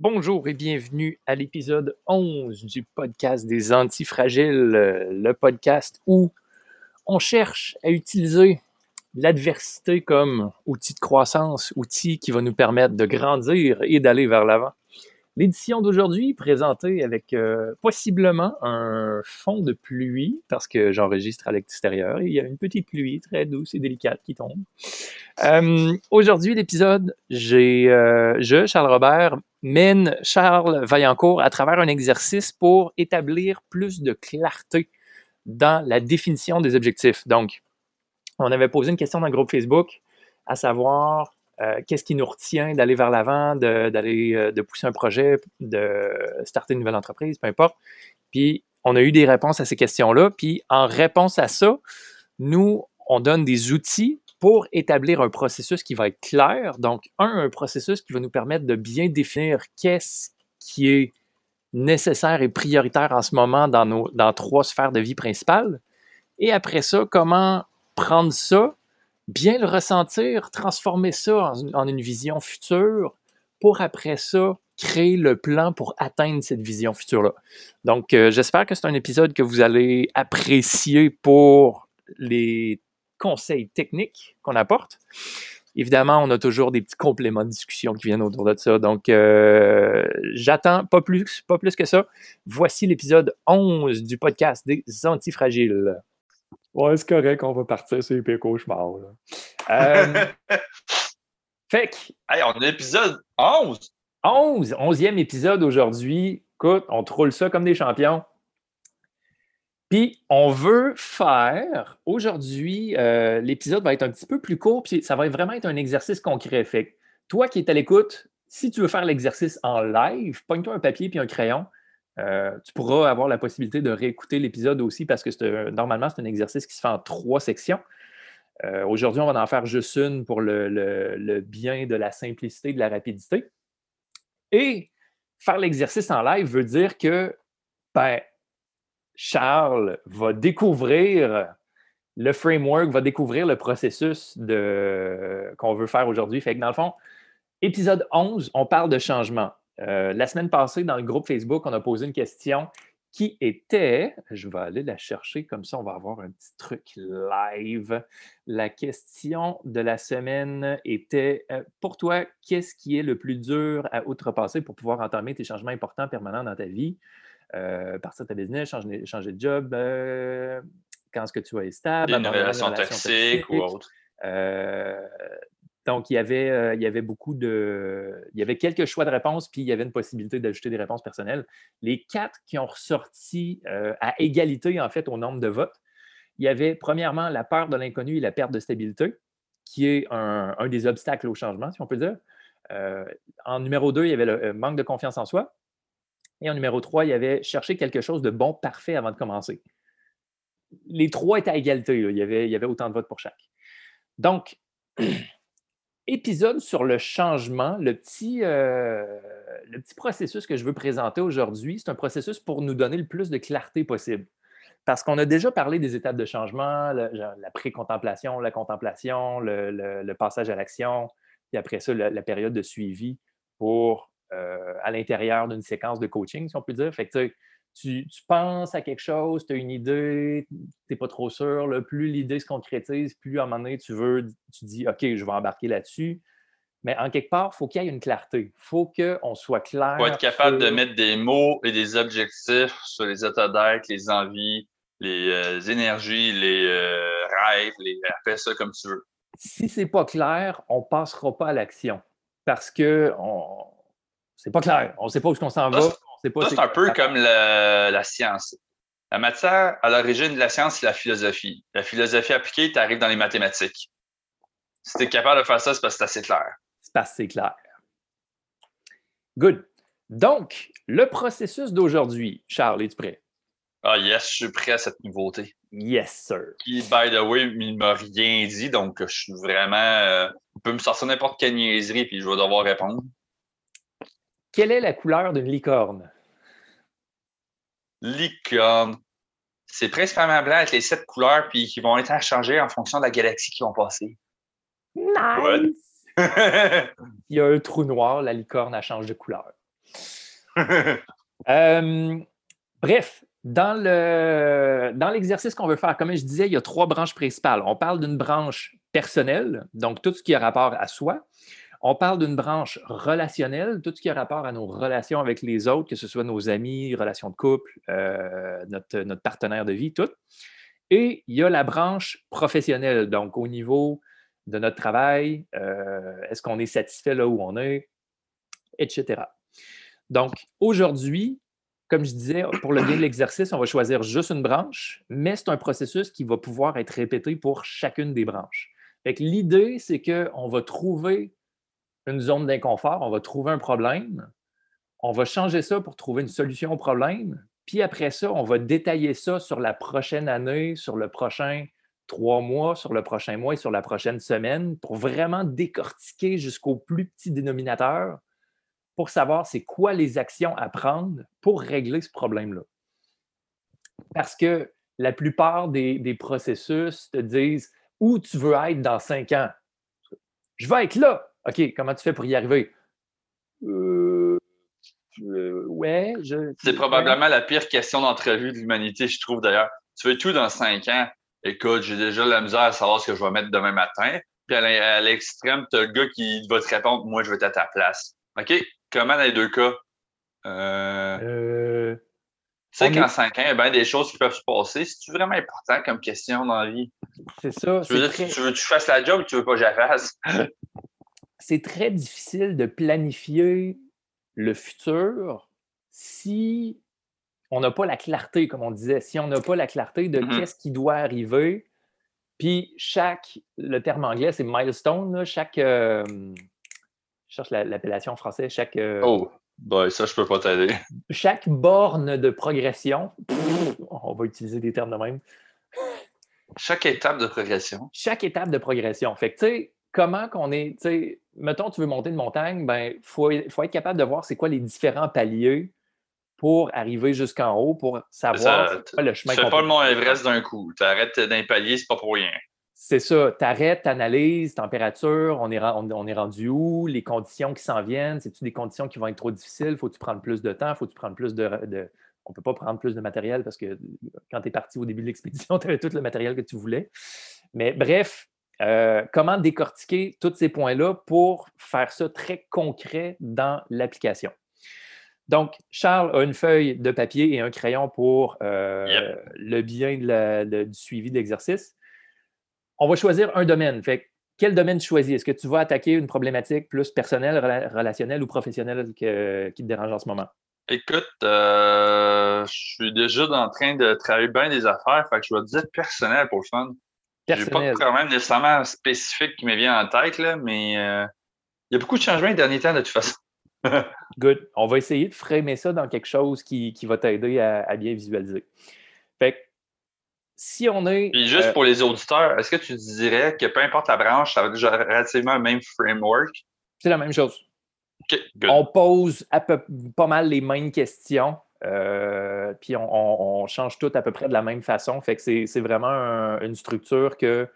Bonjour et bienvenue à l'épisode 11 du podcast des antifragiles, euh, le podcast où on cherche à utiliser l'adversité comme outil de croissance, outil qui va nous permettre de grandir et d'aller vers l'avant. L'édition d'aujourd'hui présentée avec euh, possiblement un fond de pluie, parce que j'enregistre à l'extérieur et il y a une petite pluie très douce et délicate qui tombe. Euh, aujourd'hui, l'épisode, j'ai, euh, je, Charles Robert, mène Charles Vaillancourt à travers un exercice pour établir plus de clarté dans la définition des objectifs. Donc, on avait posé une question dans le groupe Facebook, à savoir euh, qu'est-ce qui nous retient d'aller vers l'avant, d'aller de, de, pousser un projet, de starter une nouvelle entreprise, peu importe. Puis on a eu des réponses à ces questions-là. Puis en réponse à ça, nous, on donne des outils pour établir un processus qui va être clair. Donc, un, un processus qui va nous permettre de bien définir qu'est-ce qui est nécessaire et prioritaire en ce moment dans, nos, dans trois sphères de vie principales. Et après ça, comment prendre ça bien le ressentir, transformer ça en, une vision future pour après ça créer le plan pour atteindre cette vision future-là. Donc, euh, j'espère que c'est un épisode que vous allez apprécier pour les conseils techniques qu'on apporte. Évidemment, on a toujours des petits compléments de discussion qui viennent autour de ça. Donc, euh, j'attends pas plus, pas plus que ça. Voici l'épisode 11 du podcast des antifragiles. Ouais, c'est correct, on va partir sur les pires cauchemars. Euh, fait que. Hey, on a l'épisode 11. 11, 11e épisode aujourd'hui. Écoute, on troule ça comme des champions. Puis, on veut faire aujourd'hui, euh, l'épisode va être un petit peu plus court, puis ça va vraiment être un exercice concret. Fait toi qui es à l'écoute, si tu veux faire l'exercice en live, pogne-toi un papier puis un crayon. Euh, tu pourras avoir la possibilité de réécouter l'épisode aussi parce que normalement, c'est un exercice qui se fait en trois sections. Euh, aujourd'hui, on va en faire juste une pour le, bien de la simplicité, de la rapidité. Et faire l'exercice en live veut dire que ben, Charles va découvrir le framework, va découvrir le processus qu'on veut faire aujourd'hui. Fait que dans le fond, épisode 11, on parle de changement. Euh, la semaine passée, dans le groupe Facebook, on a posé une question qui était, je vais aller la chercher comme ça, on va avoir un petit truc live. La question de la semaine était, euh, pour toi, qu'est-ce qui est le plus dur à outrepasser pour pouvoir entamer tes changements importants permanents dans ta vie? Euh, partir de ta business, changer, changer de job, quand est-ce que tu vas être stable? Une relation, toxique, ou autre. Donc, il y, avait, euh, il y avait beaucoup de. Il y avait quelques choix de réponses, puis il y avait une possibilité d'ajouter des réponses personnelles. Les quatre qui ont ressorti euh, à égalité, en fait, au nombre de votes, il y avait premièrement la peur de l'inconnu et la perte de stabilité, qui est un, des obstacles au changement, si on peut dire. Euh, en numéro deux, il y avait le manque de confiance en soi. Et en numéro trois, il y avait chercher quelque chose de bon, parfait avant de commencer. Les trois étaient à égalité. Il, y avait, il y avait autant de votes pour chaque. Donc, épisode sur le changement, le petit, euh, le petit processus que je veux présenter aujourd'hui, c'est un processus pour nous donner le plus de clarté possible. Parce qu'on a déjà parlé des étapes de changement, la pré-contemplation, la contemplation, le, passage à l'action, puis après ça, la, période de suivi pour euh, à l'intérieur d'une séquence de coaching, si on peut dire. Fait que, tu, penses à quelque chose, tu as une idée, tu n'es pas trop sûr. plus l'idée se concrétise, plus à un moment donné, tu veux, tu dis OK, je vais embarquer là-dessus. Mais en quelque part, il faut qu'il y ait une clarté. Il faut qu'on soit clair. Il faut être capable de mettre des mots et des objectifs sur les états d'être, les envies, les euh, énergies, les euh, rêves, les, appelle ça comme tu veux. Si c'est pas clair, on passera pas à l'action parce que on... c'est pas clair. On ne sait pas où on s'en va. C'est un peu comme la science. La matière, à l'origine de la science, c'est la philosophie. La philosophie appliquée, tu arrives dans les mathématiques. Si tu es capable de faire ça, c'est parce que c'est assez clair. C'est parce que c'est clair. Good. Donc, le processus d'aujourd'hui, Charles, es-tu prêt? Ah yes, je suis prêt à cette nouveauté. Yes, sir. Qui, by the way, il ne m'a rien dit, donc je suis vraiment. Euh, on peut me sortir n'importe quelle niaiserie, puis je vais devoir répondre. Quelle est la couleur d'une licorne? Licorne. C'est principalement blanc avec les sept couleurs puis qui vont être changées en fonction de la galaxie qui vont passer. Nice! Il y a un trou noir, la licorne, elle change de couleur. Euh, bref, dans le dans l'exercice qu'on veut faire, comme je disais, il y a trois branches principales. On parle d'une branche personnelle, donc tout ce qui a rapport à soi. On parle d'une branche relationnelle, tout ce qui a rapport à nos relations avec les autres, que ce soit nos amis, relations de couple, euh, notre, partenaire de vie, tout. Et il y a la branche professionnelle, donc au niveau de notre travail, euh, est-ce qu'on est satisfait là où on est, etc. Donc aujourd'hui, comme je disais, pour le bien de l'exercice, on va choisir juste une branche, mais c'est un processus qui va pouvoir être répété pour chacune des branches. L'idée, c'est qu'on va trouver une zone d'inconfort, on va trouver un problème, on va changer ça pour trouver une solution au problème, puis après ça, on va détailler ça sur la prochaine année, sur le prochain trois mois, sur le prochain mois et sur la prochaine semaine pour vraiment décortiquer jusqu'au plus petit dénominateur pour savoir c'est quoi les actions à prendre pour régler ce problème-là. Parce que la plupart des, des, processus te disent où tu veux être dans cinq ans. Je vais être là. OK, comment tu fais pour y arriver? Euh, ouais, je. C'est probablement la pire question d'entrevue de l'humanité, je trouve d'ailleurs. Tu veux tout dans cinq ans? Écoute, j'ai déjà la misère à savoir ce que je vais mettre demain matin. Puis à l'extrême, tu as le gars qui va te répondre Moi, je vais être à ta place. OK? Comment dans les deux cas? Euh... euh tu sais qu'en cinq ans, il y a bien des choses qui peuvent se passer. C'est vraiment important comme question dans la vie? C'est ça. Tu veux, tu veux que je fasse la job ou tu veux pas que je la fasse? c'est très difficile de planifier le futur si on n'a pas la clarté, comme on disait, si on n'a pas la clarté de mm-hmm. qu'est-ce qui doit arriver. Puis chaque, le terme anglais, c'est milestone, chaque, euh, je cherche l'appellation française, chaque... Euh, oh, ben, ça, je peux pas t'aider. Chaque borne de progression, on va utiliser des termes de même. Chaque étape de progression. Chaque étape de progression. Fait que, tu sais, comment qu'on est, tu sais, mettons, tu veux monter une montagne, ben, il faut, être capable de voir c'est quoi les différents paliers pour arriver jusqu'en haut, pour savoir le chemin. Tu fais pas le mont Everest d'un coup. Tu arrêtes d'un palier, c'est pas pour rien. C'est ça. Tu arrêtes, tu analyses, température, on est, on, est rendu où, les conditions qui s'en viennent, c'est-tu des conditions qui vont être trop difficiles, faut-tu prendre plus de temps, faut-tu prendre plus de, de on ne peut pas prendre plus de matériel parce que quand tu es parti au début de l'expédition, tu avais tout le matériel que tu voulais. Mais bref, euh, comment décortiquer tous ces points-là pour faire ça très concret dans l'application? Donc, Charles a une feuille de papier et un crayon pour euh, le bien du suivi de l'exercice. On va choisir un domaine. Fait, quel domaine tu choisis? Est-ce que tu vas attaquer une problématique plus personnelle, relationnelle ou professionnelle qui te dérange en ce moment? Écoute, euh, je suis déjà en train de travailler bien des affaires, fait que je vais te dire personnel pour le fun. J'ai pas de problème nécessairement spécifique qui me vient en tête, là, mais euh, il y a beaucoup de changements les derniers temps de toute façon. Good. On va essayer de framer ça dans quelque chose qui, va t'aider à, bien visualiser. Fait que, si on est. Puis juste euh, pour les auditeurs, est-ce que tu dirais que peu importe la branche, ça va déjà relativement le même framework? C'est la même chose. On pose à peu, pas mal les mêmes questions. Euh, puis on, change tout à peu près de la même façon. Fait que c'est vraiment une structure que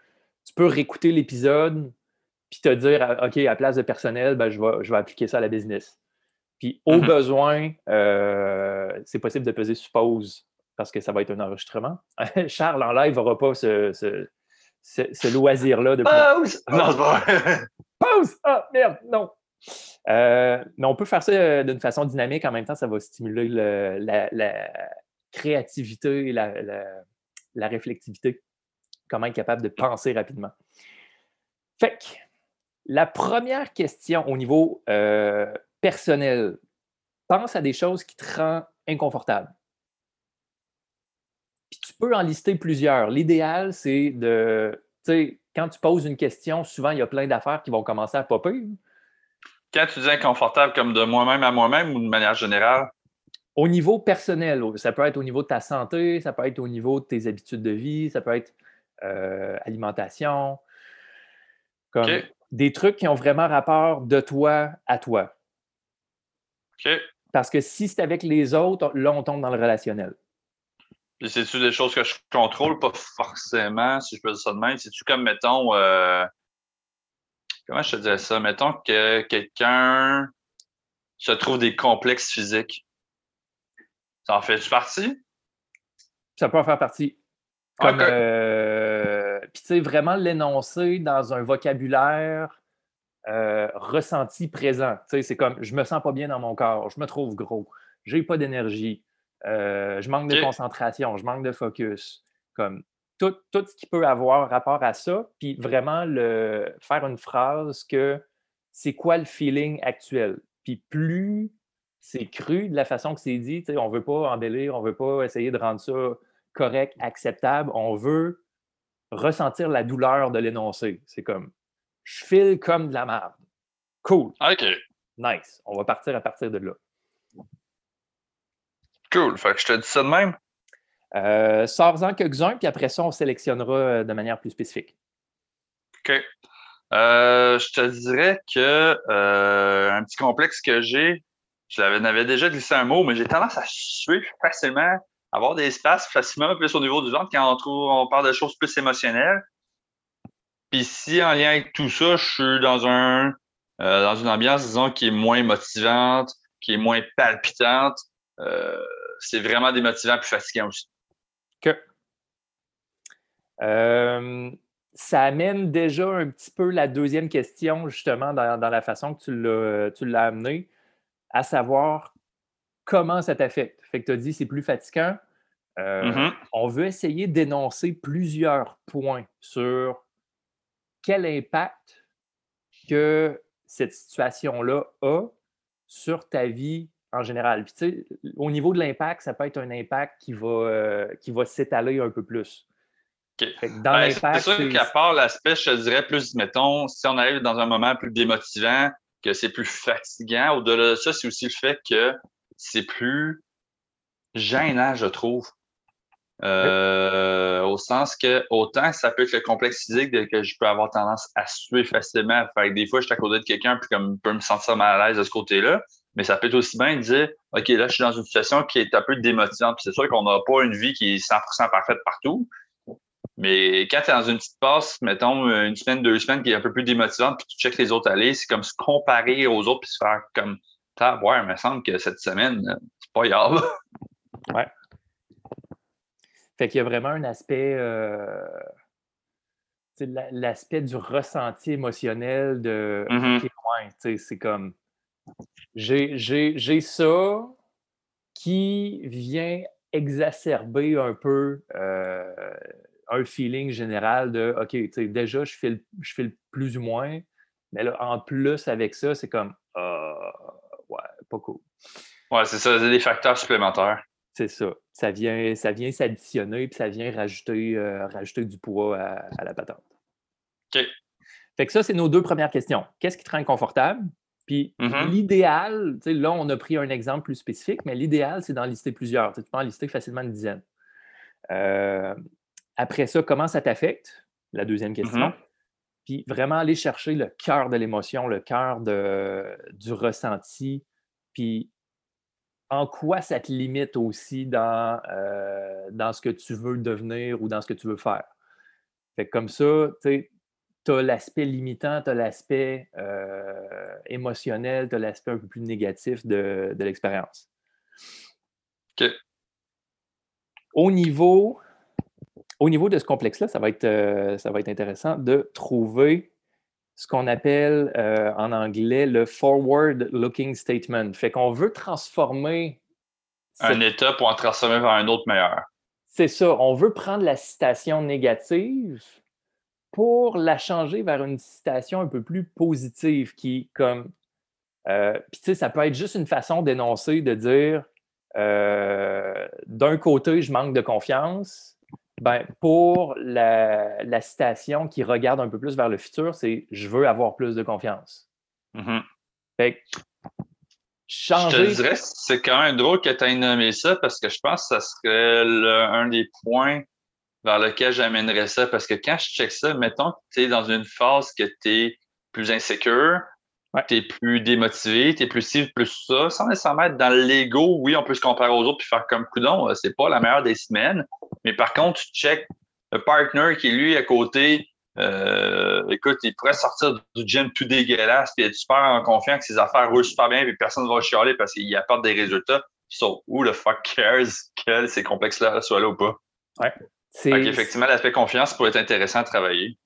tu peux réécouter l'épisode puis te dire ah, OK, à place de personnel, ben, je, vais, je vais appliquer ça à la business. Puis au mm-hmm. besoin, euh, c'est possible de peser sur pause parce que ça va être un enregistrement. Charles en live n'aura pas ce, ce, loisir-là de. Pause! Non, Pause! Ah, merde, non! Euh, mais on peut faire ça euh, d'une façon dynamique. En même temps, ça va stimuler la, créativité et la, réflexivité. Comment être capable de penser rapidement. Fait que, la première question au niveau euh, personnel, pense à des choses qui te rendent inconfortable. Puis tu peux en lister plusieurs. L'idéal, c'est de, tu sais, quand tu poses une question, souvent, il y a plein d'affaires qui vont commencer à popper. Quand tu dis inconfortable, comme de moi-même à moi-même ou de manière générale? Au niveau personnel, ça peut être au niveau de ta santé, ça peut être au niveau de tes habitudes de vie, ça peut être euh, alimentation. Comme des trucs qui ont vraiment rapport de toi à toi. Parce que si c'est avec les autres, là, on tombe dans le relationnel. Puis c'est-tu des choses que je contrôle? Pas forcément, si je peux dire ça de même? C'est-tu comme, mettons, euh, comment je te dirais ça? Mettons que quelqu'un, se trouve des complexes physiques. Ça en fait-tu partie? Ça peut en faire partie. Comme, euh, Puis, tu sais, vraiment l'énoncer dans un vocabulaire euh, ressenti présent. Tu sais, c'est comme je me sens pas bien dans mon corps, je me trouve gros, j'ai pas d'énergie, euh, je manque de concentration, je manque de focus. Comme tout, tout ce qui peut avoir rapport à ça, puis vraiment le, faire une phrase que c'est quoi le feeling actuel? Puis plus c'est cru de la façon que c'est dit, tu sais, on veut pas embellir, on veut pas essayer de rendre ça correct, acceptable, on veut ressentir la douleur de l'énoncé. C'est comme je file comme de la merde. Cool, OK. nice. On va partir à partir de là. Cool. Fait que je te dis ça de même. Euh, Sors-en quelques-uns, puis après ça, on sélectionnera euh, de manière plus spécifique. OK. Euh, je te dirais que euh, un petit complexe que j'ai, je l'avais déjà glissé un mot, mais j'ai tendance à suer facilement, avoir des espaces facilement plus au niveau du ventre quand on trouve on parle de choses plus émotionnelles. Puis si en lien avec tout ça, je suis dans un dans une ambiance, disons, qui est moins motivante, qui est moins palpitante, c'est vraiment démotivant plus fatigant aussi. Que Euh, ça amène déjà un petit peu la deuxième question, justement, dans, dans la façon que tu l'as amené, à savoir comment ça t'affecte. Fait que tu as dit c'est plus fatigant. Euh, Mhm. On veut essayer d'énoncer plusieurs points sur quel impact que cette situation-là a sur ta vie en général. Puis, tu sais, au niveau de l'impact, ça peut être un impact qui va, euh, qui va s'étaler un peu plus. OK. Fait que dans Ben, c'est sûr qu'à part l'aspect, je te dirais plus, mettons, si on arrive dans un moment plus démotivant, que c'est plus fatigant, au-delà de ça, c'est aussi le fait que c'est plus gênant, je trouve. Euh, Au sens que, autant ça peut être le complexe physique de que je peux avoir tendance à suer facilement. Fait que des fois, je suis à côté de quelqu'un, puis comme, je peux me sentir mal à l'aise de ce côté-là. Mais ça peut être aussi bien de dire, OK, là, je suis dans une situation qui est un peu démotivante. C'est sûr qu'on n'a pas une vie qui est 100% parfaite partout. Mais quand tu es dans une petite passe, mettons une semaine, deux semaines qui est un peu plus démotivante, puis tu checkes les autres aller, c'est comme se comparer aux autres puis se faire comme T'as, ouais, il me semble que cette semaine, c'est pas grave. Fait qu'il y a vraiment un aspect, euh, l'aspect du ressenti émotionnel de Mhm. OK, ouais, tu sais, c'est comme j'ai ça qui vient exacerber un peu euh, un feeling général de OK, déjà, je file, je file plus ou moins, mais là, en plus avec ça, c'est comme Ah, ouais, pas cool. Ouais, c'est ça, c'est des facteurs supplémentaires. C'est ça. Ça vient, ça vient s'additionner puis ça vient rajouter, euh, rajouter du poids à, à la patente. OK. Fait que ça, c'est nos deux premières questions. Qu'est-ce qui te rend inconfortable? Puis Mhm. l'idéal, tu sais, là, on a pris un exemple plus spécifique, mais l'idéal, c'est d'en lister plusieurs. Tu sais, tu peux en lister facilement une dizaine. Euh, après ça, comment ça t'affecte? La deuxième question. Mhm. Puis vraiment aller chercher le cœur de l'émotion, le cœur du ressenti, puis en quoi ça te limite aussi dans, euh, dans ce que tu veux devenir ou dans ce que tu veux faire? Fait que comme ça, tu as l'aspect limitant, tu as l'aspect euh, émotionnel, tu as l'aspect un peu plus négatif de, de l'expérience. OK. Au niveau, au niveau de ce complexe-là, ça, va être, euh, ça va être intéressant de trouver ce qu'on appelle euh, en anglais le forward-looking statement. Fait qu'on veut transformer. Un cette- état pour en transformer vers un autre meilleur. C'est ça, on veut prendre la citation négative pour la changer vers une citation un peu plus positive qui, comme. euh, Puis, tu sais, ça peut être juste une façon d'énoncer, de dire euh, d'un côté, je manque de confiance. Ben, pour la, la citation qui regarde un peu plus vers le futur, c'est je veux avoir plus de confiance. Mhm. Fait que Je te changer. dirais, c'est quand même drôle que tu aies nommé ça parce que je pense que ça serait le- un des points vers lequel j'amènerais ça. Parce que quand je check ça, mettons que tu es dans une phase que tu es plus insécure, Ouais. tu es plus démotivé, tu es plus ci, plus ça, sans nécessairement être dans l'ego. Oui, on peut se comparer aux autres puis faire comme coudon, c'est pas la meilleure des semaines. Mais par contre, tu check le partner qui est lui à côté, euh, écoute, il pourrait sortir du gym tout dégueulasse, puis être super en confiance que ses affaires roulent super bien, puis personne ne va chialer parce qu'il apporte des résultats. So, who the fuck cares que ces complexes-là soient là ou pas? Ouais. Effectivement, l'aspect confiance pourrait être intéressant à travailler.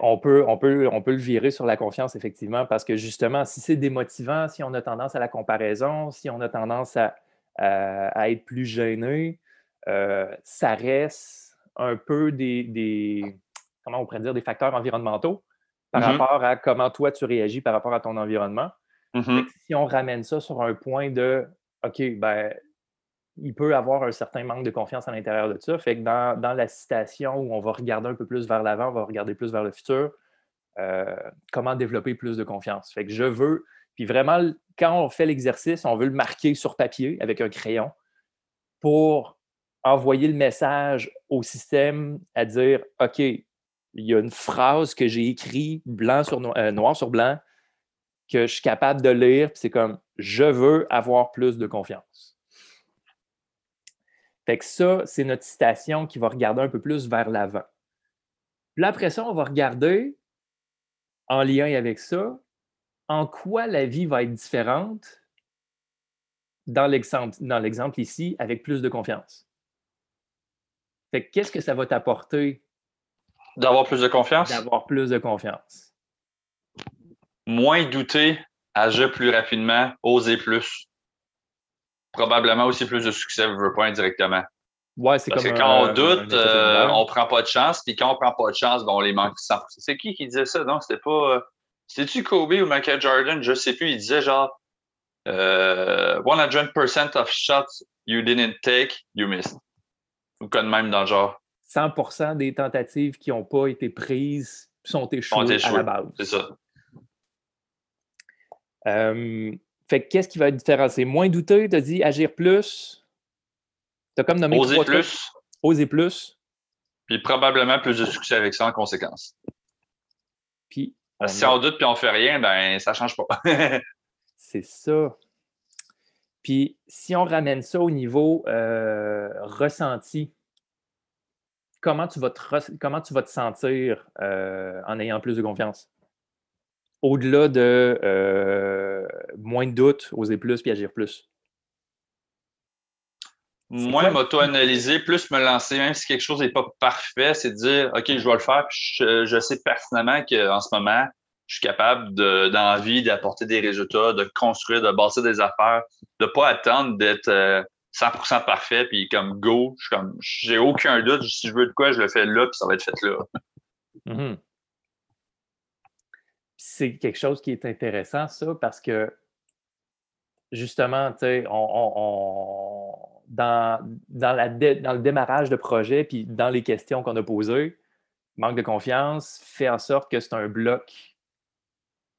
On peut, on, peut, on peut le virer sur la confiance, effectivement, parce que justement, si c'est démotivant, si on a tendance à la comparaison, si on a tendance à, à, être plus gêné, euh, ça reste un peu des, comment on pourrait dire, des facteurs environnementaux par mm-hmm. rapport à comment toi tu réagis par rapport à ton environnement. Mm-hmm. Si on ramène ça sur un point de OK, ben, il peut avoir un certain manque de confiance à l'intérieur de ça. Fait que dans, la citation où on va regarder un peu plus vers l'avant, on va regarder plus vers le futur, euh, comment développer plus de confiance. Fait que je veux, puis vraiment, quand on fait l'exercice, on veut le marquer sur papier avec un crayon pour envoyer le message au système à dire OK, il y a une phrase que j'ai écrite blanc sur euh, noir sur blanc que je suis capable de lire, c'est comme je veux avoir plus de confiance. Fait que ça, c'est notre citation qui va regarder un peu plus vers l'avant. Puis après ça, on va regarder, en lien avec ça, en quoi la vie va être différente dans l'exemple ici, avec plus de confiance. Fait qu'est-ce que ça va t'apporter? D'avoir plus de confiance? D'avoir plus de confiance. Moins douter, agir plus rapidement, oser plus. Probablement aussi plus de succès, je veux pas indirectement. Ouais, c'est Parce que quand on doute, on euh, on prend pas de chance, puis quand on prend pas de chance, ben, on les manque 100%. C'est qui qui disait ça? Non, c'était pas. Euh, c'était-tu Kobe ou Michael Jordan? Je sais plus. Il disait genre 100% euh, of shots you didn't take, you missed. Ou comme même dans le genre. 100% des tentatives qui n'ont pas été prises sont échouées, à la base. C'est ça. Euh, fait qu'est-ce qui va être différent? C'est moins douteux, tu as dit agir plus? Tu as comme nommé Oser plus. Oser plus. Puis probablement plus de succès avec ça en conséquence. Puis. si on doute puis on fait rien, ben ça change pas. C'est ça. Puis si on ramène ça au niveau euh, ressenti, comment tu vas te, comment tu vas te sentir euh, en ayant plus de confiance? Au-delà de euh, moins de doutes, oser plus puis agir plus. Moins m'auto-analyser, plus me lancer, même si quelque chose n'est pas parfait, c'est de dire OK, je vais le faire, puis je, je sais pertinemment qu'en ce moment, je suis capable d'envie d'apporter des résultats, de construire, de bâtir des affaires, de pas attendre d'être 100% euh, parfait, puis comme go, je comme, j'ai aucun doute, si je veux de quoi, je le fais là, puis ça va être fait là. Mm-hmm. C'est quelque chose qui est intéressant, ça, parce que justement, tu sais, on, dans, dans, la dans le démarrage de projet, puis dans les questions qu'on a posées, manque de confiance fait en sorte que c'est un bloc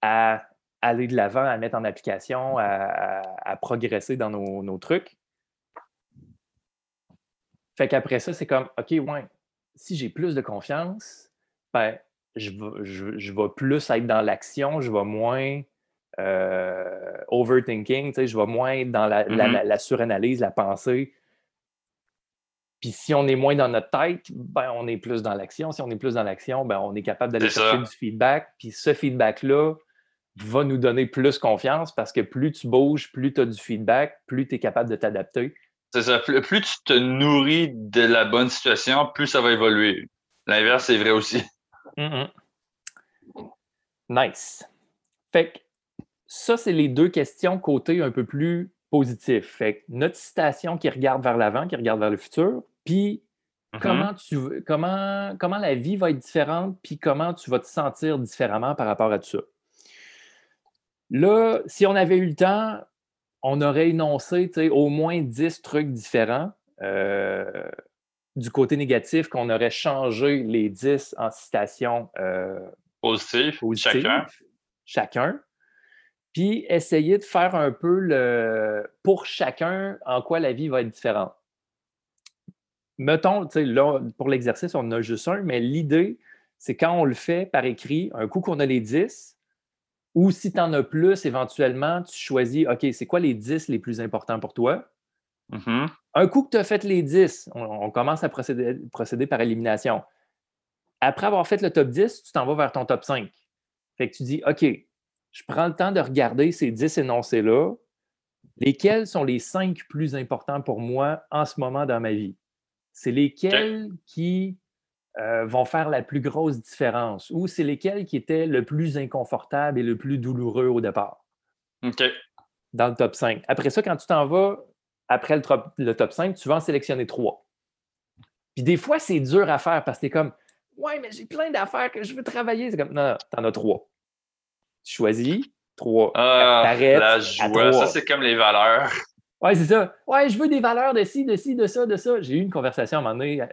à aller de l'avant, à mettre en application, à, progresser dans nos, trucs. Fait qu'après ça, c'est comme, OK, ouais, si j'ai plus de confiance, ben, je vais, je, vais plus être dans l'action, je vais moins euh, overthinking, je vais moins dans la, mm-hmm. suranalyse, la pensée. Puis si on est moins dans notre tête, ben, on est plus dans l'action. Si on est plus dans l'action, ben, on est capable d'aller chercher du feedback. Puis ce feedback-là, va nous donner plus confiance parce que plus tu bouges, plus tu as du feedback, plus tu es capable de t'adapter. C'est ça. Plus, tu te nourris de la bonne situation, plus ça va évoluer. L'inverse, c'est vrai aussi. Nice. Fait que ça, c'est les deux questions côté un peu plus positif. Fait que notre citation qui regarde vers l'avant, qui regarde vers le futur, puis mm-hmm. comment, tu, comment, comment la vie va être différente, puis comment tu vas te sentir différemment par rapport à tout ça. Là, si on avait eu le temps, on aurait énoncé au moins 10 trucs différents. Euh, du côté négatif, qu'on aurait changé les 10 en citation euh, positive, chacun. Chacun. Puis essayer de faire un peu le pour chacun en quoi la vie va être différente. Mettons, là, pour l'exercice, on en a juste un, mais l'idée, c'est quand on le fait par écrit, un coup qu'on a les 10, ou si tu en as plus, éventuellement, tu choisis, OK, c'est quoi les 10 les plus importants pour toi? Mm-hmm. Un coup que tu as fait les 10, on, commence à procéder, par élimination. après avoir fait le top 10, tu t'en vas vers ton top 5. Fait que tu dis, OK, je prends le temps de regarder ces 10 énoncés-là. Lesquels sont les 5 plus importants pour moi en ce moment dans ma vie? C'est lesquels qui euh, vont faire la plus grosse différence ou c'est lesquels qui étaient le plus inconfortable et le plus douloureux au départ? OK. Dans le top 5. Après ça, quand tu t'en vas après le top, le top 5, tu vas en sélectionner 3. Puis des fois, c'est dur à faire parce que tu es comme Ouais, mais j'ai plein d'affaires que je veux travailler. C'est comme Non, non, t'en as 3. Tu choisis 3. Ah, la joie. Ça, c'est comme les valeurs. Ouais, c'est ça. Ouais, je veux des valeurs de ci, de ci, de ça, de ça. J'ai eu une conversation à un moment donné euh,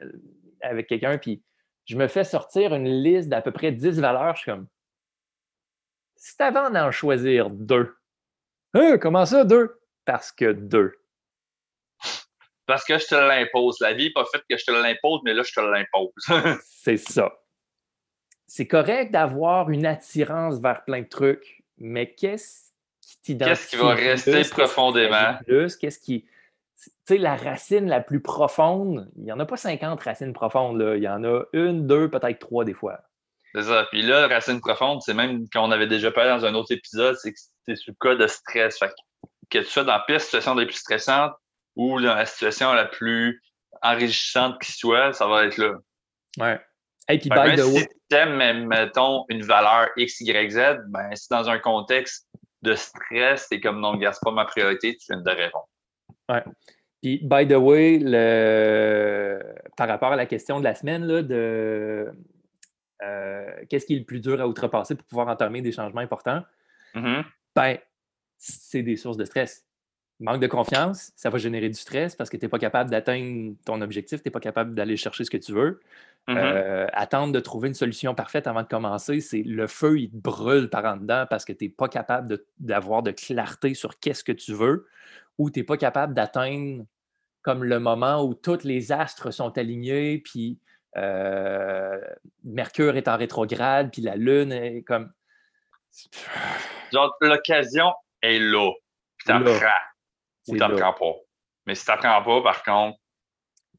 avec quelqu'un, puis je me fais sortir une liste d'à peu près 10 valeurs. Je suis comme, si tu avais d'en choisir deux, hein, comment ça, deux? Parce que deux. Parce que je te l'impose. La vie n'est pas faite que je te l'impose, mais là, je te l'impose. c'est ça. C'est correct d'avoir une attirance vers plein de trucs, mais qu'est-ce qui t'identifie? Qu'est-ce qui va rester profondément? Qu'est-ce qui tu sais, la racine la plus profonde, il n'y en a pas 50 racines profondes, là. il y en a une, deux, peut-être trois des fois. C'est ça. Puis là, racine profonde, c'est même quand on avait déjà parlé dans un autre épisode, c'est que c'est sous le cas de stress. Fait que, tu sois dans la pire situation la plus stressante ou dans la situation la plus enrichissante qui soit, ça va être là. Ouais. Et puis, by the Si tu aimes, mettons, une valeur X, Y, Z, ben, si dans un contexte de stress, c'est comme non, gars, c'est pas ma priorité, tu viens de répondre. Ouais. Puis, by the way, le... par rapport à la question de la semaine, là, de euh, qu'est-ce qui est le plus dur à outrepasser pour pouvoir entamer des changements importants? Mm-hmm. Ben, c'est des sources de stress. Manque de confiance, ça va générer du stress parce que tu n'es pas capable d'atteindre ton objectif, tu n'es pas capable d'aller chercher ce que tu veux. Mm-hmm. Euh, attendre de trouver une solution parfaite avant de commencer, c'est le feu, il te brûle par en dedans parce que tu n'es pas capable d'avoir de, clarté sur qu'est-ce que tu veux ou tu n'es pas capable d'atteindre comme le moment où tous les astres sont alignés, puis euh, Mercure est en rétrograde, puis la Lune est comme. Genre, l'occasion est là. Puis. Ou t'en prends pas. Mais si t'en prends pas, par contre.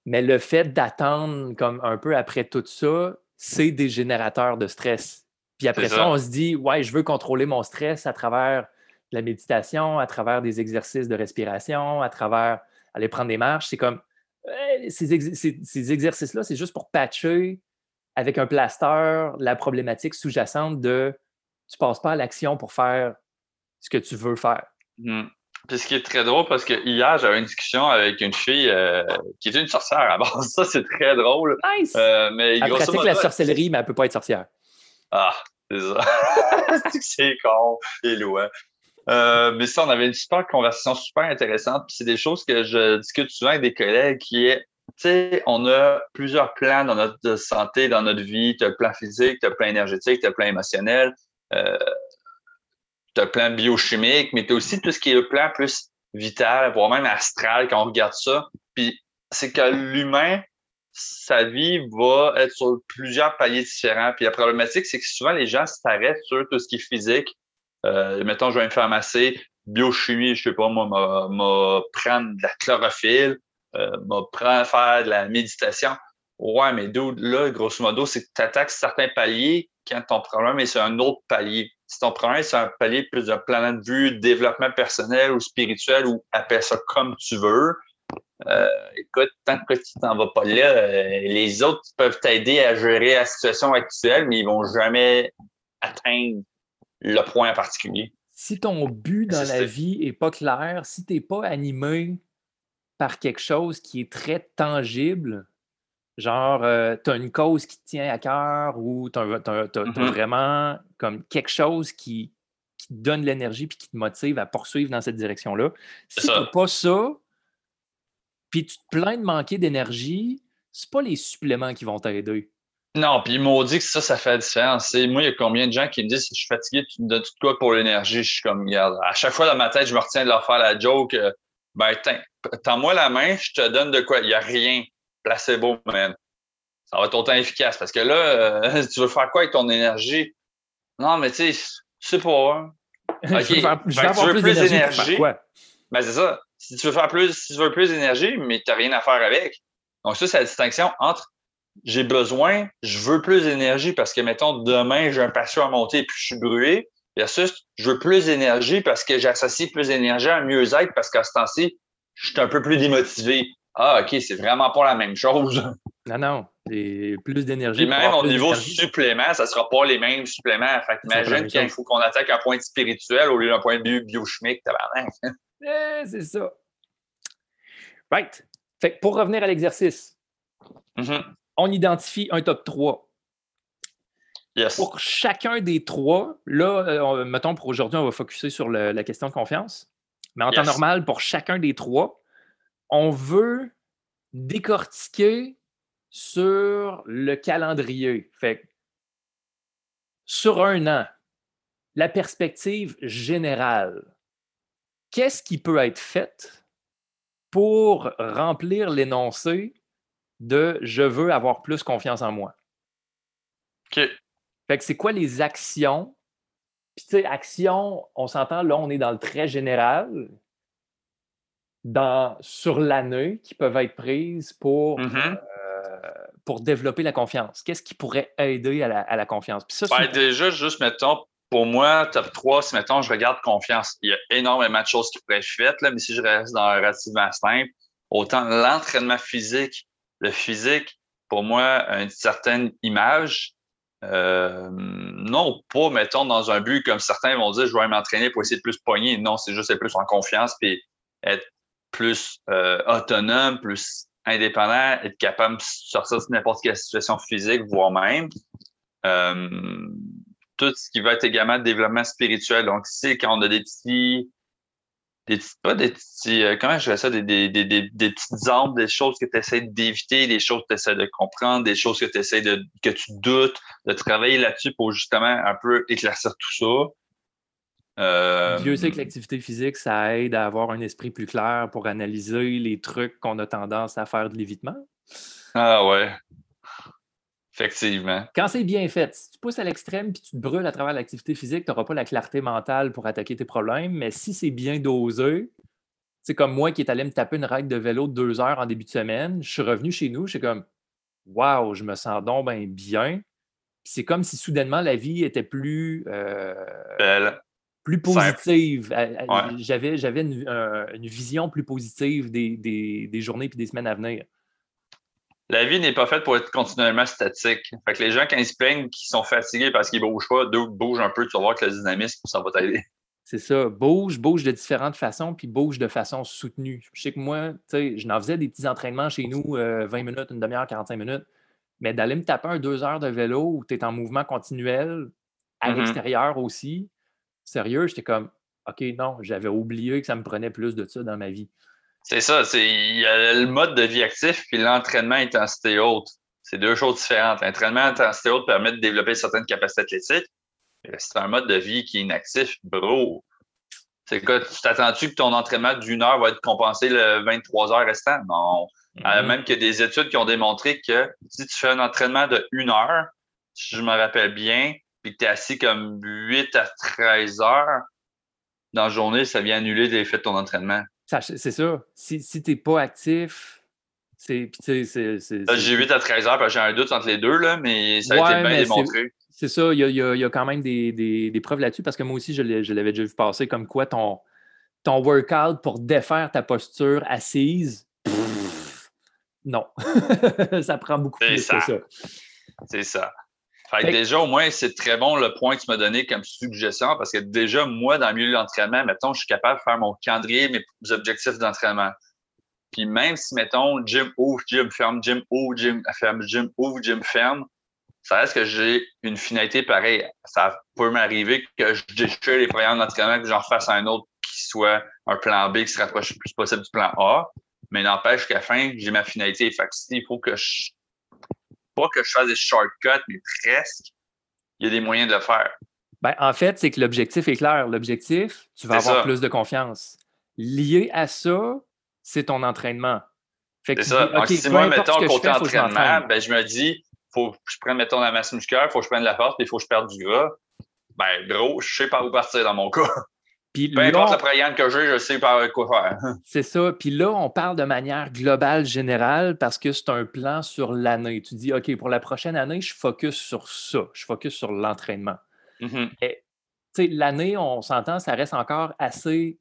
Mais le fait d'attendre comme un peu après tout ça, c'est des générateurs de stress. Puis après ça, on se dit, ouais, je veux contrôler mon stress à travers la méditation, à travers des exercices de respiration, à travers aller prendre des marches. C'est comme ces, exercices-là, c'est juste pour patcher avec un plaster la problématique sous-jacente de tu passes pas à l'action pour faire ce que tu veux faire. Mmh. Puis ce qui est très drôle, parce que hier, j'avais une discussion avec une fille euh, qui est une sorcière à base. Ça, c'est très drôle. Nice! Euh, mais elle pratique la sorcellerie, mais elle peut pas être sorcière. Ah, c'est ça. c'est con et loin. Euh, mais ça, on avait une super conversation super intéressante. Puis c'est des choses que je discute souvent avec des collègues qui est, tu sais, on a plusieurs plans dans notre santé, dans notre vie. Tu as le plan physique, tu as le plan énergétique, tu as le plan émotionnel, euh, tu as le plan biochimique, mais tu as aussi tout ce qui est le plan plus vital, voire même astral quand on regarde ça. Puis c'est que l'humain, sa vie va être sur plusieurs paliers différents. Puis la problématique, c'est que souvent les gens s'arrêtent sur tout ce qui est physique, euh, mettons, je vais me faire biochimie, je sais pas, moi, m'a prendre de la chlorophylle, euh, m'a prendre faire de la méditation. Ouais, mais là, grosso modo, c'est que tu attaques certains paliers quand ton problème est sur un autre palier. Si ton problème est sur un palier plus d'un plan de vue, développement personnel ou spirituel, ou appelle ça comme tu veux, euh, écoute, tant que tu t'en vas pas là, euh, les autres peuvent t'aider à gérer la situation actuelle, mais ils vont jamais atteindre le point en particulier. Si ton but dans la vie n'est pas clair, si tu n'es pas animé par quelque chose qui est très tangible, genre euh, tu as une cause qui te tient à cœur ou tu as, mm-hmm. vraiment comme quelque chose qui, te donne l'énergie et qui te motive à poursuivre dans cette direction-là. Si tu n'as pas ça, puis tu te plains de manquer d'énergie, ce pas les suppléments qui vont t'aider. Non, puis ils m'ont dit que ça, ça fait la différence. moi, il y a combien de gens qui me disent si je suis fatigué, tu me donnes tout quoi pour l'énergie? Je suis comme, regarde, à chaque fois dans ma tête, je me retiens de leur faire la joke. Euh, ben, tends-moi la main, je te donne de quoi. Il n'y a rien. Placebo, man. Ça va être autant efficace. Parce que là, euh, tu veux faire quoi avec ton énergie? Non, mais tu sais, je sais pas. Hein. je veux, faire, je veux avoir plus, d'énergie. Ben, c'est ça. Si tu veux faire plus, si tu veux plus d'énergie, mais tu n'as rien à faire avec. Donc, ça, c'est la distinction entre j'ai besoin, je veux plus d'énergie parce que, mettons, demain, j'ai un patient à monter et puis je suis brûlé. Versus, je veux plus d'énergie parce que j'associe plus d'énergie à un mieux-être parce qu'à ce temps-ci, je suis un peu plus démotivé. Ah, OK, c'est vraiment pas la même chose. Non, non. plus d'énergie. Et même au niveau supplément, ça ne sera pas les mêmes suppléments. Fait imagine qu'il faut qu'on attaque un point spirituel au lieu d'un point de vue biochimique. Eh, c'est ça. Right. Fait pour revenir à l'exercice, mm-hmm. on identifie un top 3. Yes. Pour chacun des trois, là, euh, mettons pour aujourd'hui, on va focuser sur la question de confiance. Mais en temps normal, pour chacun des trois, on veut décortiquer sur le calendrier. Fait sur un an, la perspective générale, qu'est-ce qui peut être fait pour remplir l'énoncé de je veux avoir plus confiance en moi? OK. Fait que c'est quoi les actions? Puis, tu sais, actions, on s'entend, là, on est dans le très général dans, sur l'année qui peuvent être prises pour, mm-hmm. euh, pour développer la confiance? Qu'est-ce qui pourrait aider à la, confiance? ça, ben, déjà, juste mettons, pour moi, top 3, si mettons, je regarde confiance, il y a énormément de choses qui pourraient être faites, là, mais si je reste dans un relativement simple, autant l'entraînement physique, le physique, pour moi, une certaine image. Euh, non, pas, mettons, dans un but comme certains vont dire, je vais m'entraîner pour essayer de plus pogner. Non, c'est juste être plus en confiance puis être plus euh, autonome, plus indépendant, être capable de sortir de n'importe quelle situation physique, voire même. Euh, tout ce qui va être également développement spirituel. Donc, c'est quand on a des petits, des petits, pas des petits, euh, comment je fais ça, des, des, des, des, petites armes, des choses que tu essaies d'éviter, des choses que tu essaies de comprendre, des choses que tu essaies de, que tu doutes, de travailler là-dessus pour justement un peu éclaircir tout ça. Euh, Dieu sait que l'activité physique, ça aide à avoir un esprit plus clair pour analyser les trucs qu'on a tendance à faire de l'évitement. Ah ouais. Effectivement. Quand c'est bien fait, si tu pousses à l'extrême puis tu te brûles à travers l'activité physique, tu n'auras pas la clarté mentale pour attaquer tes problèmes. Mais si c'est bien dosé, c'est comme moi qui est allé me taper une règle de vélo de deux heures en début de semaine, je suis revenu chez nous, je suis comme Waouh, je me sens donc bien. C'est comme si soudainement la vie était plus euh, belle plus positive. J'avais, j'avais une, vision plus positive des, des, journées et des semaines à venir. La vie n'est pas faite pour être continuellement statique. Fait que les gens, quand ils se plaignent qu'ils sont fatigués parce qu'ils ne bougent pas, bougent un peu, tu vas voir que le dynamisme, ça va t'aider. C'est ça. Bouge, bouge de différentes façons, puis bouge de façon soutenue. Je sais que moi, tu sais, je n'en faisais des petits entraînements chez nous, 20 euh, minutes, une demi-heure, 45 minutes. Mais d'aller me taper un deux heures de vélo où tu es en mouvement continuel, à mm-hmm. l'extérieur aussi, sérieux, j'étais comme, OK, non, j'avais oublié que ça me prenait plus de ça dans ma vie. C'est ça, il y a le mode de vie actif puis l'entraînement intensité haute. C'est deux choses différentes. L'entraînement intensité haute permet de développer certaines capacités athlétiques. C'est un mode de vie qui est inactif, bro. C'est quoi, tu t'attends-tu que ton entraînement d'une heure va être compensé le 23 heures restant? Non. Mm-hmm. même qu'il y a des études qui ont démontré que si tu fais un entraînement de une heure, si je me rappelle bien, puis que tu es assis comme 8 à 13 heures dans la journée, ça vient annuler l'effet de ton entraînement. C'est ça. Si, si tu n'es pas actif, c'est. J'ai 8 à 13 heures, j'ai un doute entre les deux, là, mais ça a été bien démontré. C'est ça, il y, a, y a, quand même des, des, des preuves là-dessus parce que moi aussi, je l'avais déjà vu passer comme quoi ton, ton workout pour défaire ta posture assise, non. ça prend beaucoup plus que ça. C'est ça. Fait déjà, au moins, c'est très bon le point que tu m'as donné comme suggestion parce que déjà, moi, dans le milieu de l'entraînement, mettons, je suis capable de faire mon calendrier, mes objectifs d'entraînement. Puis même si, mettons, gym ouvre, gym ferme, gym ouvre, gym ferme, gym ouvre, gym ferme, ça reste que j'ai une finalité pareille. Ça peut m'arriver que je déchire les programmes d'entraînement, que j'en fasse un autre qui soit un plan B qui se rapproche le plus possible du plan A. Mais n'empêche qu'à la fin, j'ai ma finalité. Fait que il faut que je pas que je fasse des shortcuts, mais presque, il y a des moyens de le faire. Ben, en fait, c'est que l'objectif est clair. L'objectif, tu vas avoir plus de confiance. Lié à ça, c'est ton entraînement. C'est ça. Si moi, mettons, côté entraînement, ben, je me dis, faut que je prenne, mettons, la masse musculaire, il faut que je prenne la force, puis il faut que je perde du gras. Ben, gros, je sais pas où partir dans mon cas. Puis Peu là, importe programme que j'ai, je sais par quoi faire. c'est ça. Puis là, on parle de manière globale, générale, parce que c'est un plan sur l'année. Tu dis, OK, pour la prochaine année, je focus sur ça. Je focus sur l'entraînement. Mhm. Sais, l'année, on s'entend, ça reste encore assez,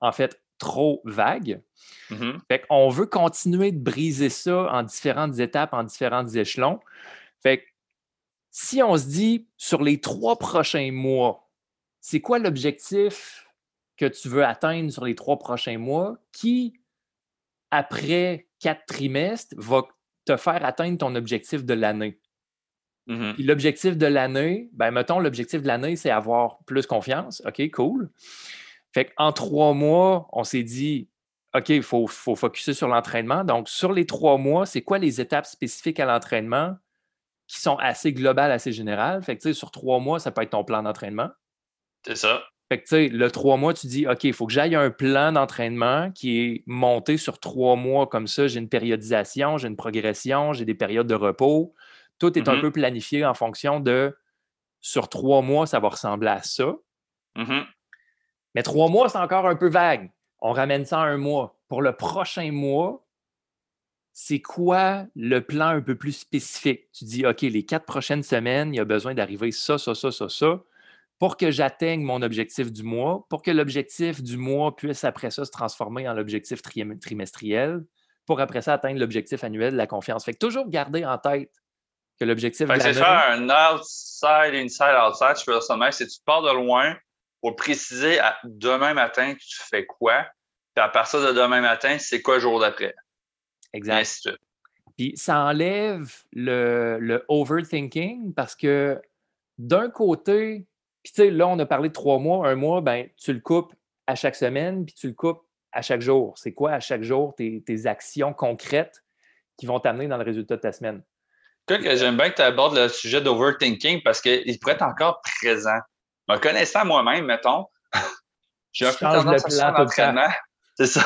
en fait, trop vague. Mhm. Fait qu'on veut continuer de briser ça en différentes étapes, en différents échelons. Fait que si on se dit sur les trois prochains mois, c'est quoi l'objectif que tu veux atteindre sur les trois prochains mois qui, après quatre trimestres, va te faire atteindre ton objectif de l'année? Mhm. Puis l'objectif de l'année, ben mettons, l'objectif de l'année, c'est avoir plus confiance. OK, cool. Fait qu'en trois mois, on s'est dit, OK, il faut, faut focuser sur l'entraînement. Donc, sur les trois mois, c'est quoi les étapes spécifiques à l'entraînement qui sont assez globales, assez générales? Fait que, tu sais, sur trois mois, ça peut être ton plan d'entraînement. C'est ça. Fait que, tu sais, le trois mois, tu dis, OK, il faut que j'aille un plan d'entraînement qui est monté sur trois mois comme ça. J'ai une périodisation, j'ai une progression, j'ai des périodes de repos. Tout est un Mhm. peu planifié en fonction de sur trois mois, ça va ressembler à ça. Mhm. Mais trois mois, c'est encore un peu vague. On ramène ça à un mois. Pour le prochain mois, c'est quoi le plan un peu plus spécifique? Tu dis, OK, les quatre prochaines semaines, il y a besoin d'arriver ça, ça, ça, ça, ça, pour que j'atteigne mon objectif du mois, pour que l'objectif du mois puisse après ça se transformer en l'objectif tri- trimestriel, pour après ça atteindre l'objectif annuel de la confiance. Fait que toujours garder en tête que l'objectif Fait de que c'est faire un outside, inside, outside. Je peux dire ça même. C'est que tu pars de loin pour préciser à demain matin tu fais quoi. Puis à partir de demain matin, c'est quoi le jour d'après? Exact. Puis ça enlève le, le overthinking parce que d'un côté, puis tu sais, là, on a parlé de trois mois. Un mois, ben, tu le coupes à chaque semaine, puis tu le coupes à chaque jour. C'est quoi à chaque jour tes, tes actions concrètes qui vont t'amener dans le résultat de ta semaine? Que j'aime bien que tu abordes le sujet d'overthinking parce qu'il pourrait être encore présent. Me connaissant moi-même, mettons, j'ai un peu tendance à plan l'entraînement. C'est ça.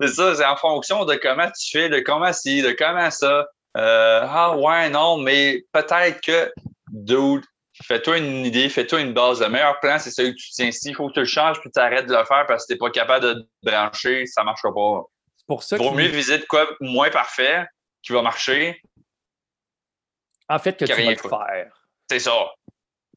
C'est ça, c'est en fonction de comment tu fais, de comment ci, de comment ça. Euh, ah ouais, non, mais peut-être que, dude, fais-toi une idée, fais-toi une base. Le meilleur plan, c'est celui que tu tiens ici. Il faut que tu le changes puis tu arrêtes de le faire parce que tu n'es pas capable de te brancher, ça ne marchera pas. C'est pour ça Vaut mieux viser de quoi moins parfait qui va marcher. en fait, que y tu vas le faire. C'est ça.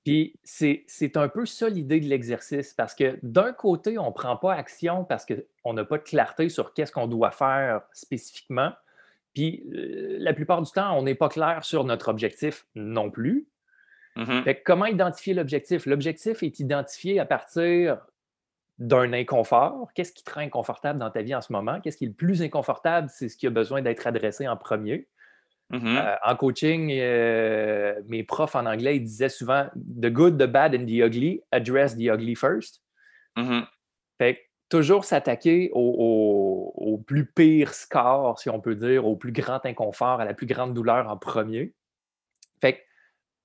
Puis c'est c'est un peu ça l'idée de l'exercice, parce que d'un côté, on ne prend pas action parce qu'on n'a pas de clarté sur qu'est-ce qu'on doit faire spécifiquement. Puis euh, la plupart du temps, on n'est pas clair sur notre objectif non plus. Mhm. Fait que comment identifier l'objectif? L'objectif est identifié à partir d'un inconfort. Qu'est-ce qui te rend inconfortable dans ta vie en ce moment? Qu'est-ce qui est le plus inconfortable? C'est ce qui a besoin d'être adressé en premier. Mhm. Euh, en coaching, euh, mes profs en anglais ils disaient souvent The good, the bad and the ugly, address the ugly first. Mhm. Fait que toujours s'attaquer au, au- au plus pire score, si on peut dire, au plus grand inconfort, à la plus grande douleur en premier.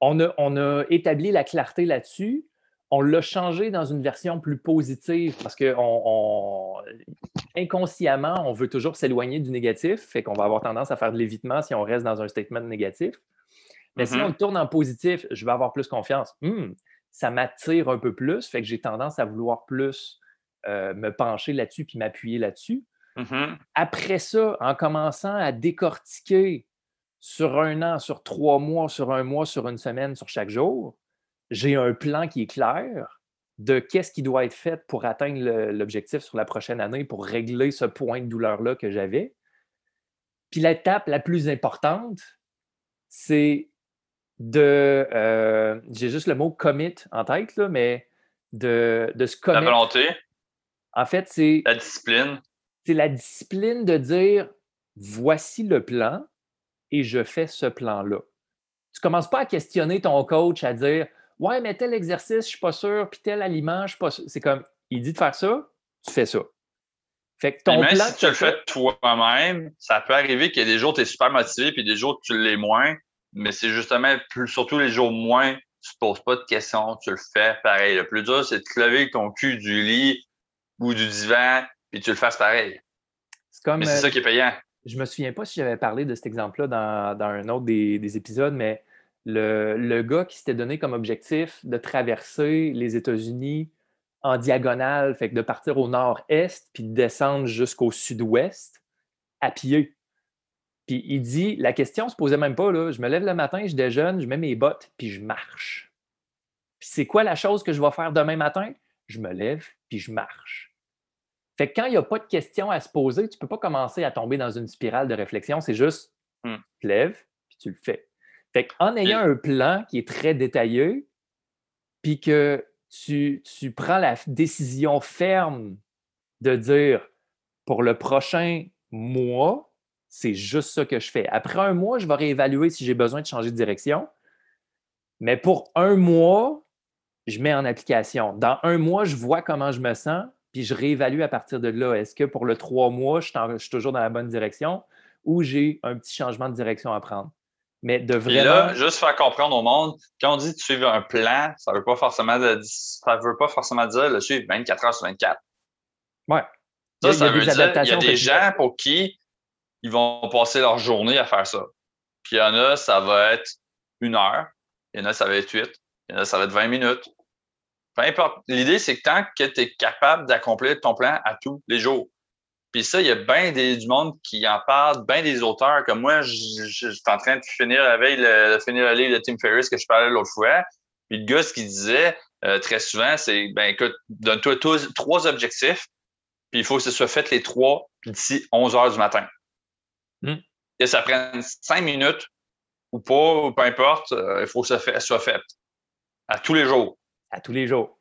On a, on a établi la clarté là-dessus. On l'a changé dans une version plus positive parce que on- on- inconsciemment, on veut toujours s'éloigner du négatif. Fait qu'on va avoir tendance à faire de l'évitement si on reste dans un statement négatif. Mais si Mhm. on le tourne en positif, je vais avoir plus confiance. Hmm, ça m'attire un peu plus. Fait que j'ai tendance à vouloir plus euh, me pencher là-dessus puis m'appuyer là-dessus. Mhm. Après ça, en commençant à décortiquer sur un an, sur trois mois, sur un mois, sur une semaine, sur chaque jour, j'ai un plan qui est clair de qu'est-ce qui doit être fait pour atteindre l'objectif sur la prochaine année, pour régler ce point de douleur-là que j'avais. Puis l'étape la plus importante, c'est de... euh, j'ai juste le mot commit en tête, là, mais de, de se La commettre. volonté, En fait, c'est la discipline. c'est la discipline de dire voici le plan et je fais ce plan-là. Tu ne commences pas à questionner ton coach, à dire Ouais, mais tel exercice, je ne suis pas sûr, puis tel aliment, je ne suis pas sûr. C'est comme il dit de faire ça, tu fais ça. Fait que ton même plan. si tu le fais toi-même, ça peut arriver qu'il y a des jours où tu es super motivé, puis des jours où tu l'es moins. Mais c'est justement, plus, surtout les jours moins, tu ne poses pas de questions, tu le fais pareil. Le plus dur, c'est de te lever ton cul du lit ou du divan, puis tu le fasses pareil. c'est comme. Mais c'est euh, ça qui est payant. Je me souviens pas si j'avais parlé de cet exemple-là dans, un autre des, des épisodes, mais le, le gars qui s'était donné comme objectif de traverser les États-Unis en diagonale, fait que de partir au nord-est puis de descendre jusqu'au sud-ouest à pied. Puis il dit, la question se posait même pas, là. Je me lève le matin, je déjeune, je mets mes bottes, puis je marche. Puis c'est quoi la chose que je vais faire demain matin? Je me lève, puis je marche. Fait que quand il n'y a pas de questions à se poser, tu ne peux pas commencer à tomber dans une spirale de réflexion. C'est juste, Hmm. tu te lèves, puis tu le fais. Fait qu'en ayant un plan qui est très détaillé, puis que tu, tu prends la décision ferme de dire, pour le prochain mois, c'est juste ça que je fais. Après un mois, je vais réévaluer si j'ai besoin de changer de direction. Mais pour un mois, je mets en application. Dans un mois, je vois comment je me sens, puis je réévalue à partir de là. Est-ce que pour le trois mois, je suis, en- je suis toujours dans la bonne direction ou j'ai un petit changement de direction à prendre? Mais de vraiment. là, juste faire comprendre au monde, quand on dit de suivre un plan, ça veut pas forcément de- ça veut pas forcément dire le suivre 24 heures sur 24. Ouais. Ça, Il y a- il y ça a veut des dire, il y a des gens pour qui ils vont passer leur journée à faire ça. Puis il y en a, ça va être une heure. Il y en a, ça va être huit. Il y en a, ça va être 20 minutes. Peu importe. L'idée, c'est que tant que tu es capable d'accomplir ton plan à tous les jours. Puis ça, il y a bien du monde qui en parle, bien des auteurs. Comme moi, je suis en train de finir la veille, le, de finir le livre de Tim Ferriss que je parlais l'autre fois. Puis le gars, ce qu'il disait euh, très souvent, c'est ben écoute, donne-toi tous- trois objectifs, puis il faut que ce soit fait les trois d'ici 11 heures du matin. Hmm. Que ça prenne cinq minutes ou pas, ou peu importe, euh, il faut que ça fait- soit fait à tous les jours. À tous les jours.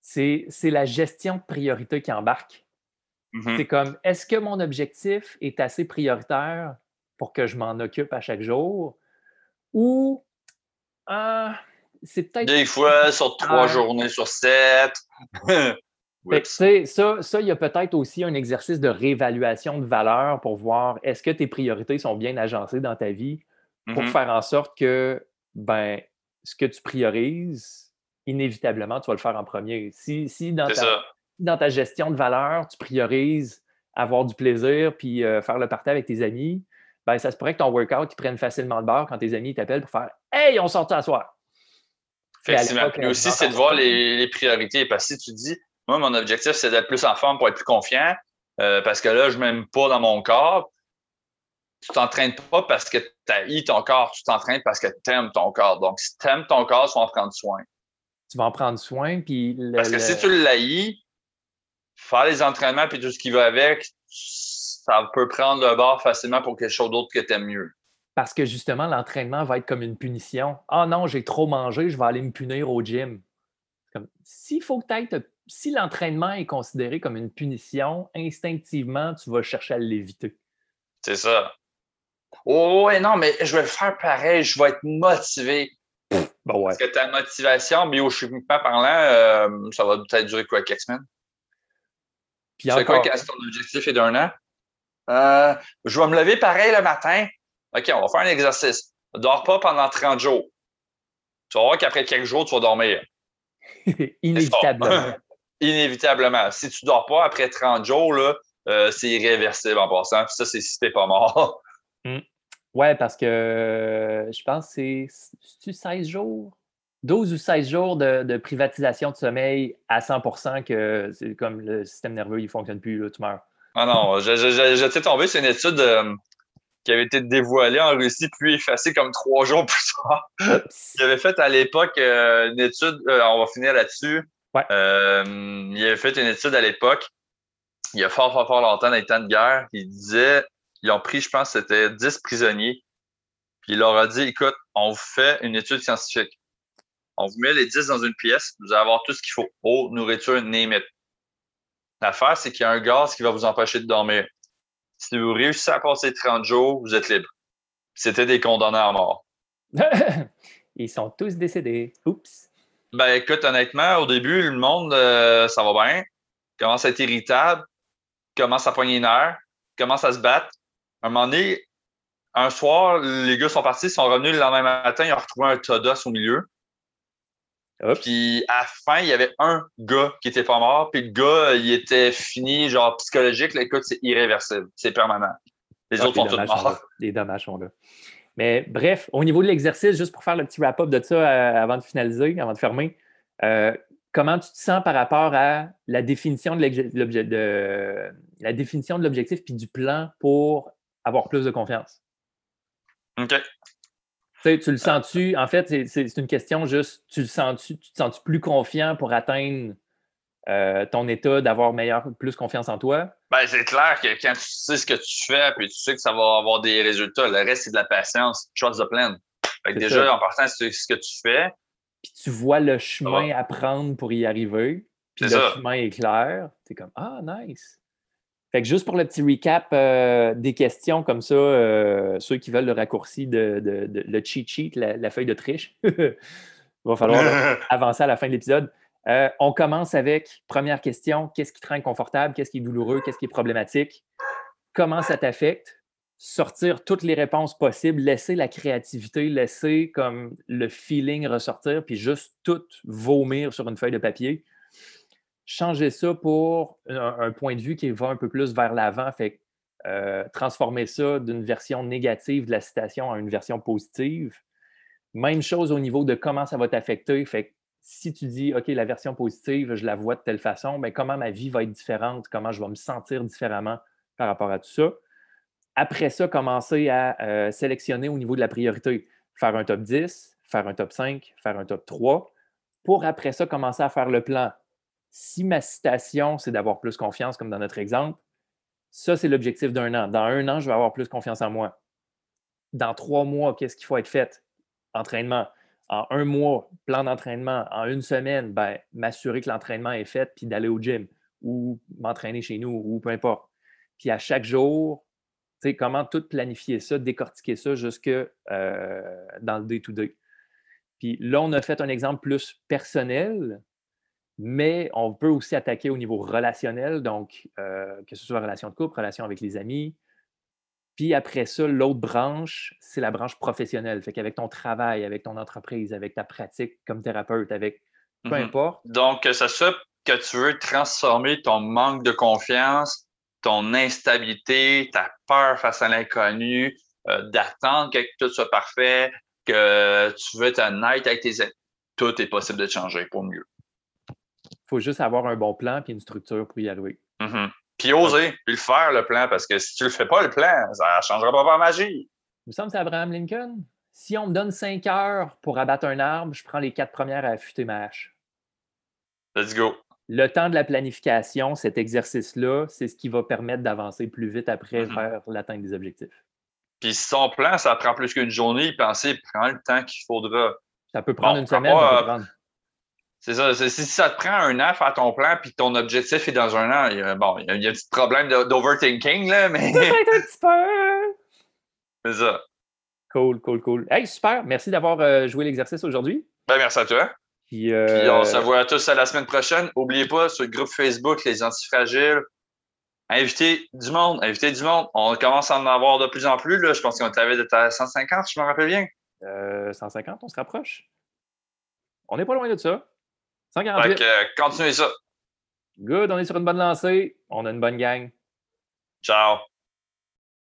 C'est la gestion de priorité qui embarque. Mhm. C'est comme, est-ce que mon objectif est assez prioritaire pour que je m'en occupe à chaque jour? Ou ah, c'est peut-être. Des fois, sur trois journées sur sept. Fait ça, ça, il y a peut-être aussi un exercice de réévaluation de valeur pour voir est-ce que tes priorités sont bien agencées dans ta vie pour Mhm. faire en sorte que ben, ce que tu priorises, inévitablement, tu vas le faire en premier. Si, si dans, ta, dans ta gestion de valeur, tu priorises avoir du plaisir puis euh, faire le partage avec tes amis, ben, ça se pourrait que ton workout il prenne facilement de bord quand tes amis t'appellent pour faire Hey, on sort à soir. Effectivement. Puis on aussi, c'est de voir les, les priorités. Parce que si tu dis, moi, mon objectif, c'est d'être plus en forme pour être plus confiant, euh, parce que là, je m'aime pas dans mon corps, tu t'entraînes pas parce que tu haïs ton corps, tu t'entraînes parce que tu aimes ton corps. Donc, si tu aimes ton corps, tu vas en prendre soin. Tu vas en prendre soin. Puis le- Parce que le- si tu le haïs, faire les entraînements puis tout ce qui va avec, ça peut prendre le bord facilement pour quelque chose d'autre que tu aimes mieux. Parce que justement, l'entraînement va être comme une punition. Ah non, j'ai trop mangé, je vais aller me punir au gym. Comme, s'il faut te- si l'entraînement est considéré comme une punition, instinctivement, tu vas chercher à l'éviter. C'est ça. Oh, ouais, non, mais je vais le faire pareil, je vais être motivé. Ouais. Parce que ta motivation, biochimiquement parlant, euh, ça va peut-être durer quoi, quelques semaines? Puis C'est quoi ton objectif est d'un an? Euh, je vais me lever pareil le matin. OK, on va faire un exercice. Dors pas pendant 30 jours. Tu vas voir qu'après quelques jours, tu vas dormir. inévitablement. Inévitablement. Si tu dors pas après 30 jours, là, euh, c'est irréversible en passant. Puis ça, c'est si t'es pas mort. Ouais, parce que euh, je pense que c'est c'est-tu 16 jours? 12 ou 16 jours de, de privatisation de sommeil à 100% que c'est comme le système nerveux, il ne fonctionne plus, là, tu meurs. Ah non, j'étais tombé sur une étude euh, qui avait été dévoilée en Russie, puis effacée comme trois jours plus tard. Il avait fait à l'époque euh, une étude, on va finir là-dessus. Ouais. Il avait fait une étude à l'époque, il y a fort, fort, fort longtemps, dans les temps de guerre, il disait, ils ont pris, je pense, c'était 10 prisonniers, puis il leur a dit, écoute, on vous fait une étude scientifique. On vous met les 10 dans une pièce, vous allez avoir tout ce qu'il faut, eau, nourriture, name it. L'affaire, c'est qu'il y a un gaz qui va vous empêcher de dormir. Si vous réussissez à passer 30 jours, vous êtes libre. C'était des condamnés à mort. Ils sont tous décédés. Oups. Ben écoute, honnêtement, au début, le monde, euh, ça va bien. Commence à être irritable, commence à poigner les nerfs, commence à se battre. À un moment donné, un soir, les gars sont partis, ils sont revenus le lendemain matin, ils ont retrouvé un tas d'os au milieu. Puis à la fin, il y avait un gars qui était pas mort, puis le gars, il était fini, genre psychologique. Là, écoute, c'est irréversible, c'est permanent. Les Ah, autres sont tous morts. Les dommages sont là. Mais bref, au niveau de l'exercice, juste pour faire le petit wrap-up de ça euh, avant de finaliser, avant de fermer, euh, comment tu te sens par rapport à la définition de la définition de l'objectif puis du plan pour avoir plus de confiance? OK. Tu, le sens-tu? En fait, c'est une question juste, tu le sens-tu, tu te sens-tu plus confiant pour atteindre euh, ton état d'avoir meilleur, plus confiance en toi? Ben, c'est clair que quand tu sais ce que tu fais, puis tu sais que ça va avoir des résultats, le reste, c'est de la patience. Trust the plan. Fait que déjà, en partant, c'est ce que tu fais. Puis tu vois le chemin à prendre pour y arriver. Puis le chemin est clair. Tu es comme Ah, nice. Fait que juste pour le petit recap euh, des questions comme ça, euh, ceux qui veulent le raccourci de, le cheat sheet, la, feuille de triche, il va falloir avancer à la fin de l'épisode. Euh, on commence avec première question qu'est-ce qui te rend inconfortable Qu'est-ce qui est douloureux Qu'est-ce qui est problématique? Comment ça t'affecte? Sortir toutes les réponses possibles, laisser la créativité, laisser comme le feeling ressortir, puis juste tout vomir sur une feuille de papier changer ça pour un, point de vue qui va un peu plus vers l'avant, euh, transformer ça d'une version négative de la citation à une version positive. Même chose au niveau de comment ça va t'affecter. Si tu dis, OK, la version positive, je la vois de telle façon, mais ben, comment ma vie va être différente, comment je vais me sentir différemment par rapport à tout ça. Après ça, commencer à euh, sélectionner au niveau de la priorité. Faire un top 10, faire un top 5, faire un top 3, pour après ça commencer à faire le plan si ma citation, c'est d'avoir plus confiance, comme dans notre exemple, ça, c'est l'objectif d'un an. Dans un an, je vais avoir plus confiance en moi. Dans trois mois, qu'est-ce qu'il faut être fait? Entraînement. En un mois, plan d'entraînement. En une semaine, ben, m'assurer que l'entraînement est fait, puis d'aller au gym ou m'entraîner chez nous ou peu importe. Puis à chaque jour, comment tout planifier ça, décortiquer ça jusque euh, dans le day-to-day. Puis là, on a fait un exemple plus personnel, mais on peut aussi attaquer au niveau relationnel, donc euh, que ce soit relation de couple, relation avec les amis. Puis après ça, l'autre branche, c'est la branche professionnelle. Fait qu'avec ton travail, avec ton entreprise, avec ta pratique comme thérapeute, avec peu mmh importe. Donc, que ce soit que tu veux transformer ton manque de confiance, ton instabilité, ta peur face à l'inconnu, euh, d'attendre que tout soit parfait, que tu veux être honnête avec tes amis, tout est possible de changer pour mieux faut juste avoir un bon plan et une structure pour y arriver. Mm-hmm. Puis oser, puis le faire, le plan, parce que si tu le fais pas, le plan, ça ne changera pas par magie. Vous semble c'est Abraham Lincoln. Si on me donne cinq heures pour abattre un arbre, je prends les quatre premières à affûter ma hache. Let's go. Le temps de la planification, cet exercice-là, c'est ce qui va permettre d'avancer plus vite après mm-hmm. vers l'atteinte des objectifs. Puis si ton plan, ça prend plus qu'une journée, pensez, prends le temps qu'il faudra. Ça peut prendre une semaine. ça peut prendre. C'est ça. Si ça te prend un an à faire ton plan, puis ton objectif est dans un an, il y a, bon, il y a, un petit problème d'overthinking, là, mais. Peut-être un petit peu. C'est ça. Cool, cool, cool. Hey, super. Merci d'avoir euh, joué l'exercice aujourd'hui. Ben, merci à toi. Puis, euh, on se voit tous à la semaine prochaine. N'oubliez pas, sur le groupe Facebook, Les Antifragiles, invitez du monde, invitez du monde. On commence à en avoir de plus en plus. Là. Je pense qu'on t'avait d'être à 150, je me rappelle bien. 150, euh, on se rapproche. On n'est pas loin de ça. 148. Donc, euh, continuez ça. Good, on est sur une bonne lancée. On a une bonne gang. Ciao.